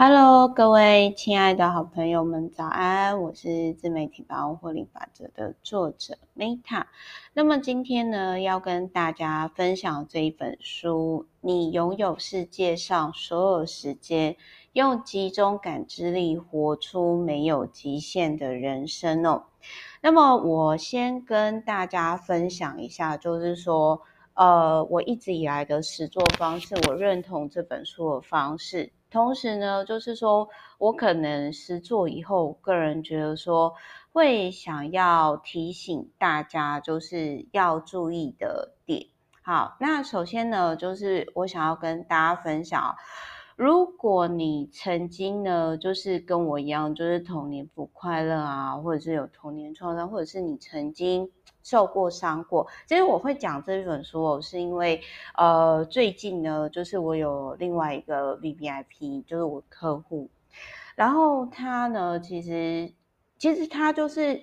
Hello，各位亲爱的好朋友们，早安！我是自媒体百万获利法则的作者 Meta。那么今天呢，要跟大家分享这一本书，你拥有世界上所有时间，用集中感知力活出没有极限的人生哦。那么我先跟大家分享一下，就是说，呃，我一直以来的实作方式，我认同这本书的方式。同时呢，就是说我可能实做以后，个人觉得说会想要提醒大家，就是要注意的点。好，那首先呢，就是我想要跟大家分享，如果你曾经呢，就是跟我一样，就是童年不快乐啊，或者是有童年创伤，或者是你曾经。受过伤过，其实我会讲这本书哦，是因为呃最近呢，就是我有另外一个 VVIP，就是我客户，然后他呢，其实其实他就是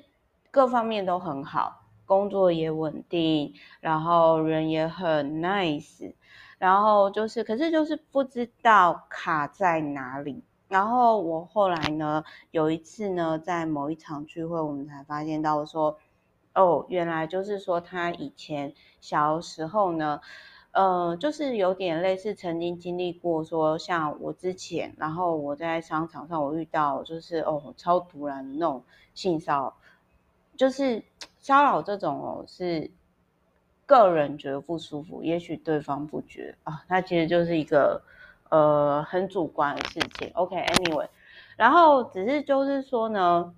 各方面都很好，工作也稳定，然后人也很 nice，然后就是可是就是不知道卡在哪里，然后我后来呢，有一次呢，在某一场聚会，我们才发现到说。哦，原来就是说他以前小时候呢，呃，就是有点类似曾经经历过说，像我之前，然后我在商场上我遇到就是哦超突然的那种性骚扰，就是 骚扰这种哦是个人觉得不舒服，也许对方不觉啊，那其实就是一个呃很主观的事情。OK，Anyway，然后只是就是说呢，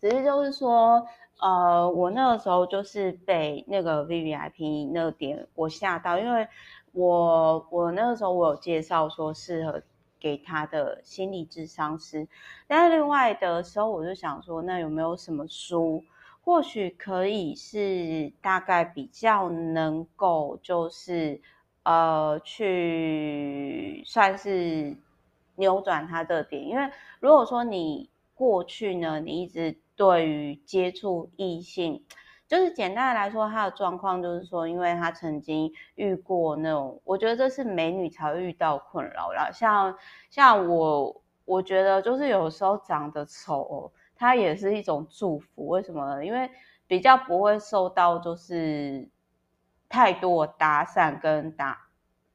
只是就是说。呃，我那个时候就是被那个 VVIP 那个点我吓到，因为我我那个时候我有介绍说适合给他的心理智商师，但是另外的时候我就想说，那有没有什么书，或许可以是大概比较能够就是呃去算是扭转他的点，因为如果说你过去呢，你一直。对于接触异性，就是简单的来说，他的状况就是说，因为他曾经遇过那种，我觉得这是美女才会遇到困扰啦。像像我，我觉得就是有时候长得丑，它也是一种祝福。为什么呢？因为比较不会受到就是太多搭讪跟打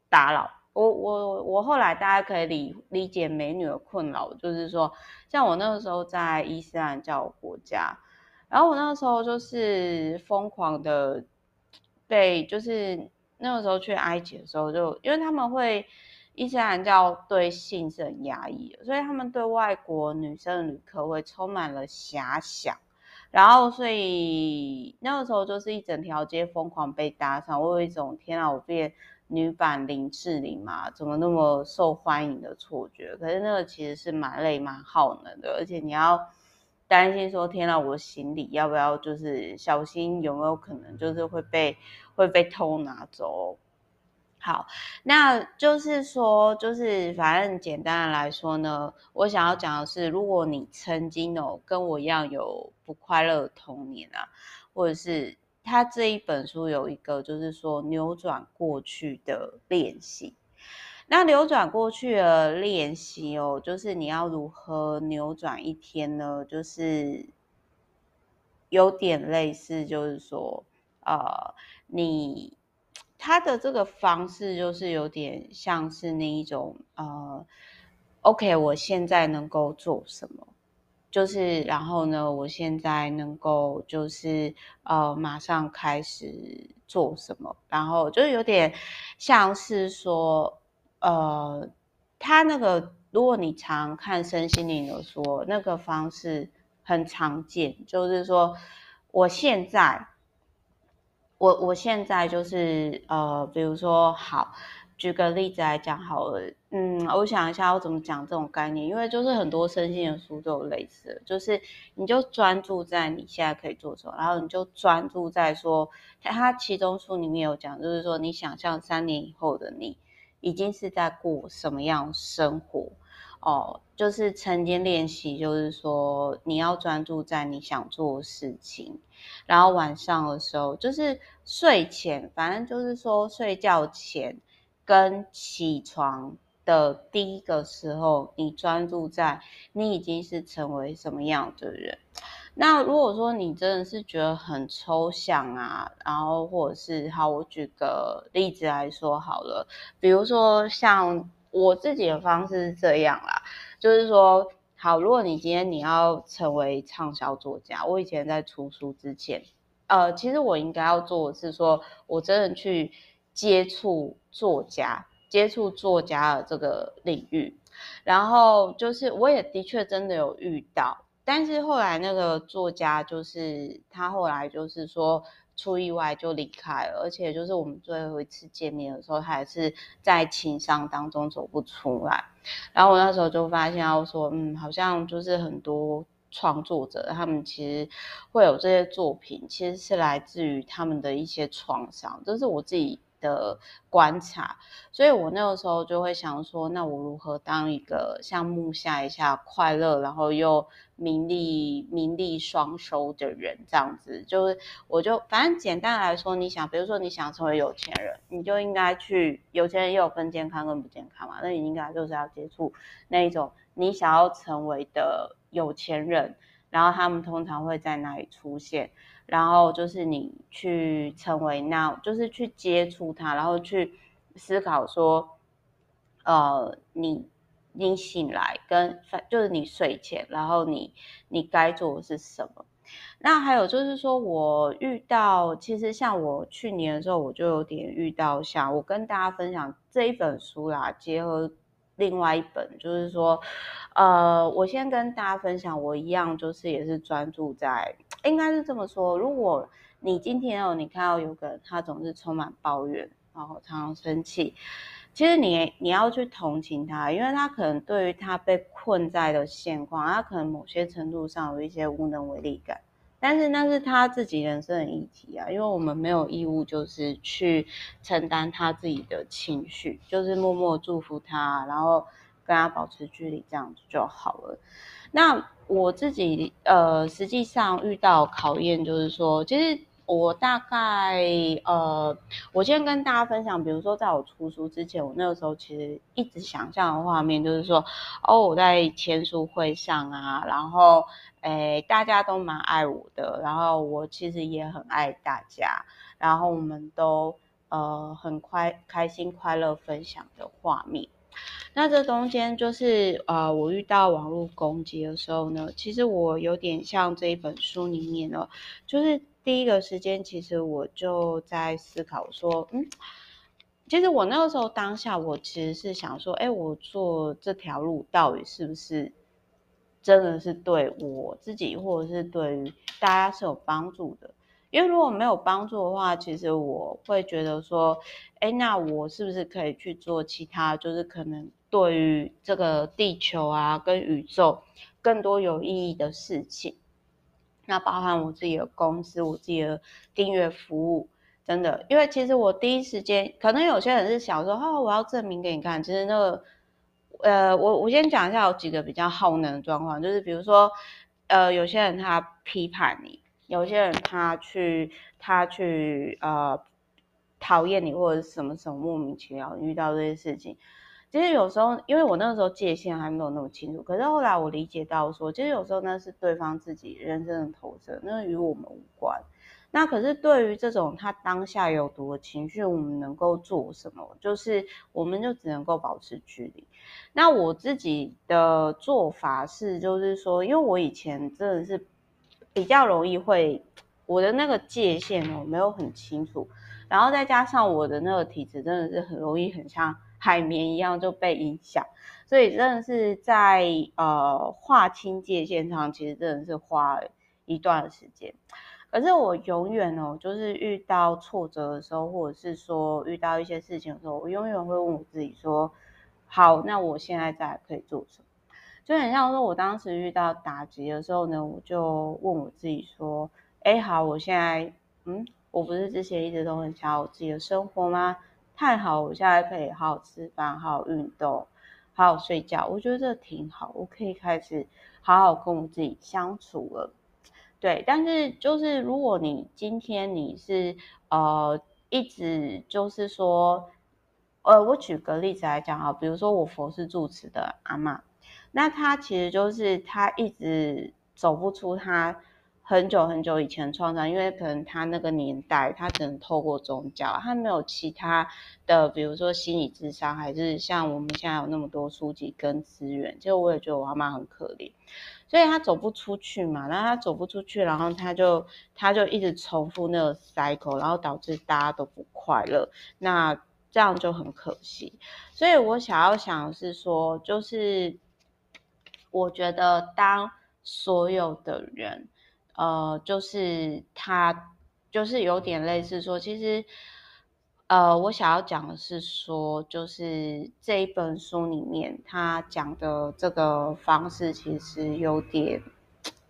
打扰。我我我后来大家可以理理解美女的困扰，就是说，像我那个时候在伊斯兰教国家，然后我那个时候就是疯狂的被，就是那个时候去埃及的时候就，就因为他们会伊斯兰教对性是很压抑的，所以他们对外国女生的旅客会充满了遐想，然后所以那个时候就是一整条街疯狂被搭讪，我有一种天啊，我变。女版林志玲嘛，怎么那么受欢迎的错觉？可是那个其实是蛮累、蛮耗能的，而且你要担心说，天啊，我行李要不要就是小心有没有可能就是会被会被偷拿走？好，那就是说，就是反正简单的来说呢，我想要讲的是，如果你曾经哦跟我一样有不快乐的童年啊，或者是。他这一本书有一个，就是说扭转过去的练习。那扭转过去的练习哦，就是你要如何扭转一天呢？就是有点类似，就是说，呃，你他的这个方式就是有点像是那一种，呃，OK，我现在能够做什么？就是，然后呢，我现在能够就是呃，马上开始做什么？然后就有点像是说，呃，他那个，如果你常看身心灵的说，那个方式很常见，就是说，我现在，我我现在就是呃，比如说好。举个例子来讲好了，嗯，我想一下要怎么讲这种概念，因为就是很多身心的书都有类似，就是你就专注在你现在可以做什么，然后你就专注在说，它其中书里面有讲，就是说你想象三年以后的你已经是在过什么样生活哦，就是晨间练习，就是说你要专注在你想做的事情，然后晚上的时候就是睡前，反正就是说睡觉前。跟起床的第一个时候，你专注在你已经是成为什么样的人。那如果说你真的是觉得很抽象啊，然后或者是好，我举个例子来说好了，比如说像我自己的方式是这样啦，就是说好，如果你今天你要成为畅销作家，我以前在出书之前，呃，其实我应该要做的是说，我真的去接触作家，接触作家的这个领域，然后就是我也的确真的有遇到。但是后来那个作家就是他后来就是说出意外就离开了，而且就是我们最后一次见面的时候，他还是在情伤当中走不出来。然后我那时候就发现，我说嗯，好像就是很多创作者他们其实会有这些作品，其实是来自于他们的一些创伤，这是我自己的观察，所以我那个时候就会想说，那我如何当一个像木下一下快乐，然后又名利名利双收的人，这样子，就是我就反正简单来说，你想，比如说你想成为有钱人，你就应该去，有钱人也有分健康跟不健康嘛，那你应该就是要接触那一种你想要成为的有钱人，然后他们通常会在哪里出现？然后就是你去成为那，就是去接触它，然后去思考说，呃，你你醒来跟就是你睡前，然后你你该做的是什么？那还有就是说我遇到，其实像我去年的时候，我就有点遇到，像我跟大家分享这一本书啦，结合另外一本，就是说，呃，我先跟大家分享，我一样就是也是专注在。应该是这么说，如果你今天哦，你看到有个人他总是充满抱怨，然后常常生气，其实你你要去同情他，因为他可能对于他被困在的现况，他可能某些程度上有一些无能为力感，但是那是他自己人生的议题啊，因为我们没有义务就是去承担他自己的情绪，就是默默祝福他，然后跟他保持距离，这样子就好了。那我自己呃，实际上遇到考验就是说，其实我大概呃，我先跟大家分享，比如说在我出书之前，我那个时候其实一直想象的画面就是说，哦，我在签书会上啊，然后诶，大家都蛮爱我的，然后我其实也很爱大家，然后我们都呃很快开心快乐分享的画面。那这中间就是呃，我遇到网络攻击的时候呢，其实我有点像这一本书里面呢，就是第一个时间，其实我就在思考说，嗯，其实我那个时候当下，我其实是想说，哎，我做这条路到底是不是真的是对我自己，或者是对于大家是有帮助的？因为如果没有帮助的话，其实我会觉得说，哎，那我是不是可以去做其他，就是可能对于这个地球啊跟宇宙更多有意义的事情？那包含我自己的公司，我自己的订阅服务，真的，因为其实我第一时间，可能有些人是想说，哦，我要证明给你看。其实那个，呃，我我先讲一下有几个比较耗能的状况，就是比如说，呃，有些人他批判你。有些人他去他去呃讨厌你或者是什么什么莫名其妙遇到这些事情，其实有时候因为我那个时候界限还没有那么清楚，可是后来我理解到说，其实有时候那是对方自己人生的投射，那与我们无关。那可是对于这种他当下有毒的情绪，我们能够做什么？就是我们就只能够保持距离。那我自己的做法是，就是说，因为我以前真的是。比较容易会，我的那个界限哦没有很清楚，然后再加上我的那个体质真的是很容易很像海绵一样就被影响，所以真的是在呃划清界限上，其实真的是花了一段时间。可是我永远哦，就是遇到挫折的时候，或者是说遇到一些事情的时候，我永远会问我自己说：好，那我现在在可以做什么？就很像说，我当时遇到打击的时候呢，我就问我自己说：“哎，好，我现在，嗯，我不是之前一直都很想要我自己的生活吗？太好，我现在可以好好吃饭，好好运动，好好睡觉，我觉得这挺好，我可以开始好好跟我自己相处了。对，但是就是如果你今天你是呃一直就是说。”呃，我举个例子来讲啊，比如说我佛寺住持的阿嬷，那她其实就是她一直走不出她很久很久以前创伤，因为可能他那个年代他只能透过宗教，他没有其他的，比如说心理智商，还是像我们现在有那么多书籍跟资源，其实我也觉得我阿妈很可怜，所以她走不出去嘛，然后她走不出去，然后她就她就一直重复那个 cycle，然后导致大家都不快乐，那。这样就很可惜，所以我想要想的是说，就是我觉得当所有的人，呃，就是他就是有点类似说，其实，呃，我想要讲的是说，就是这一本书里面他讲的这个方式，其实有点，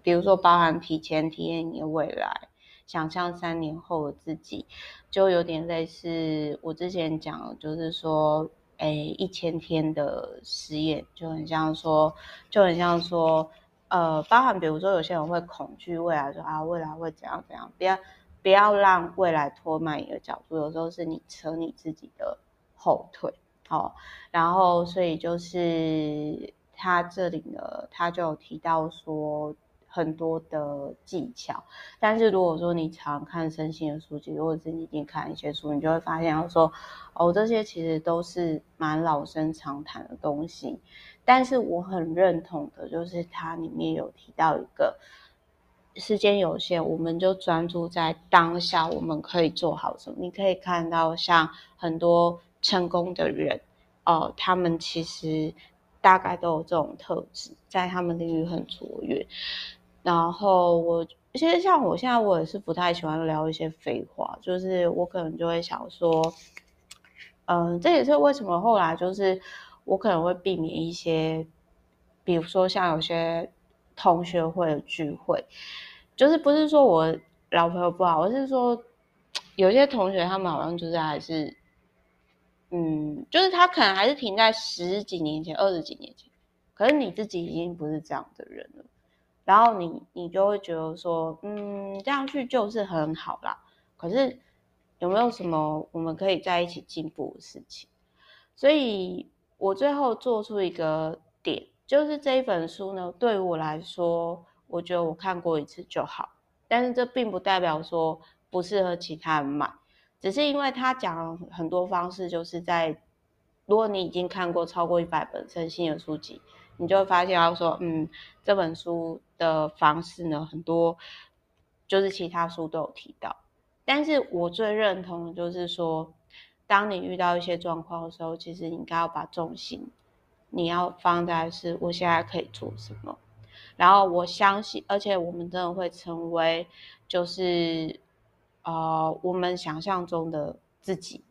比如说包含提前体验你的未来。想象三年后的自己，就有点类似我之前讲的，就是说，哎，一千天的实验，就很像说，就很像说，呃，包含比如说有些人会恐惧未来，说啊，未来会怎样怎样，不要不要让未来拖慢你的脚步，有时候是你扯你自己的后腿，哦，然后所以就是他这里呢，他就提到说。很多的技巧，但是如果说你常看身心的书籍，或者是你已经看一些书，你就会发现说，哦，这些其实都是蛮老生常谈的东西。但是我很认同的，就是它里面有提到一个，时间有限，我们就专注在当下，我们可以做好什么。你可以看到，像很多成功的人，哦、他们其实大概都有这种特质，在他们领域很卓越。然后我其实像我现在我也是不太喜欢聊一些废话，就是我可能就会想说，嗯，这也是为什么后来就是我可能会避免一些，比如说像有些同学会的聚会，就是不是说我老朋友不好，而是说有些同学他们好像就是还是，嗯，就是他可能还是停在十几年前、二十几年前，可是你自己已经不是这样的人了。然后你你就会觉得说，嗯，这样去就是很好啦。可是有没有什么我们可以在一起进步的事情？所以我最后做出一个点，就是这一本书呢，对我来说，我觉得我看过一次就好。但是这并不代表说不适合其他人买，只是因为他讲很多方式，就是在如果你已经看过超过一百本身心的书籍。你就会发现，他说，嗯，这本书的方式呢，很多就是其他书都有提到。但是我最认同的就是说，当你遇到一些状况的时候，其实你应该要把重心，你要放在是我现在可以做什么。然后我相信，而且我们真的会成为，就是呃，我们想象中的自己。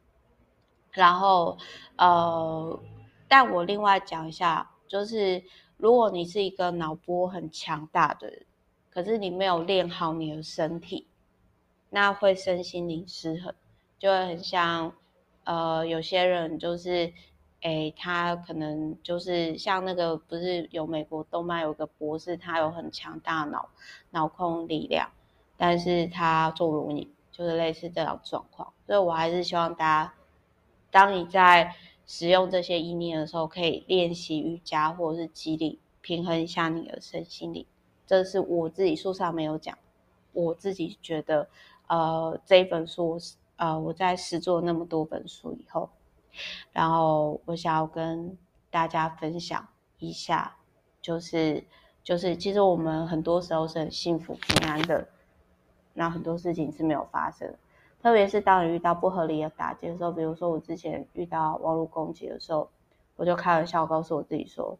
然后呃，但我另外讲一下。就是如果你是一个脑波很强大的人，可是你没有练好你的身体，那会身心灵失衡，就会很像呃有些人就是，诶，他可能就是像那个不是有美国动漫有个博士，他有很强大脑脑控力量，但是他坐轮椅，就是类似这种状况。所以我还是希望大家，当你在。使用这些意念的时候，可以练习瑜伽或者是肌力，平衡一下你的身心灵。这是我自己书上没有讲，我自己觉得，呃，这一本书是，呃，我在试做那么多本书以后，然后我想要跟大家分享一下，就是就是，其实我们很多时候是很幸福平安的，那很多事情是没有发生。特别是当你遇到不合理的打击的时候，比如说我之前遇到网络攻击的时候，我就开玩笑告诉我自己说：“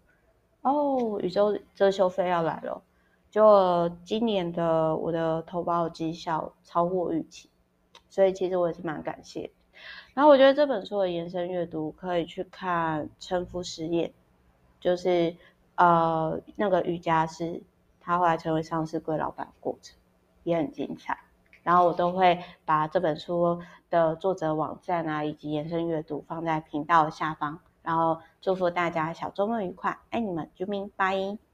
哦，宇宙遮羞费要来了。”就今年的我的投保绩效超过预期，所以其实我也是蛮感谢。然后我觉得这本书的延伸阅读可以去看《臣服实验》，就是呃那个瑜伽师他后来成为上市柜老板的过程，也很精彩。然后我都会把这本书的作者网站啊，以及延伸阅读放在频道下方。然后祝福大家小周末愉快，爱你们，啾咪，拜。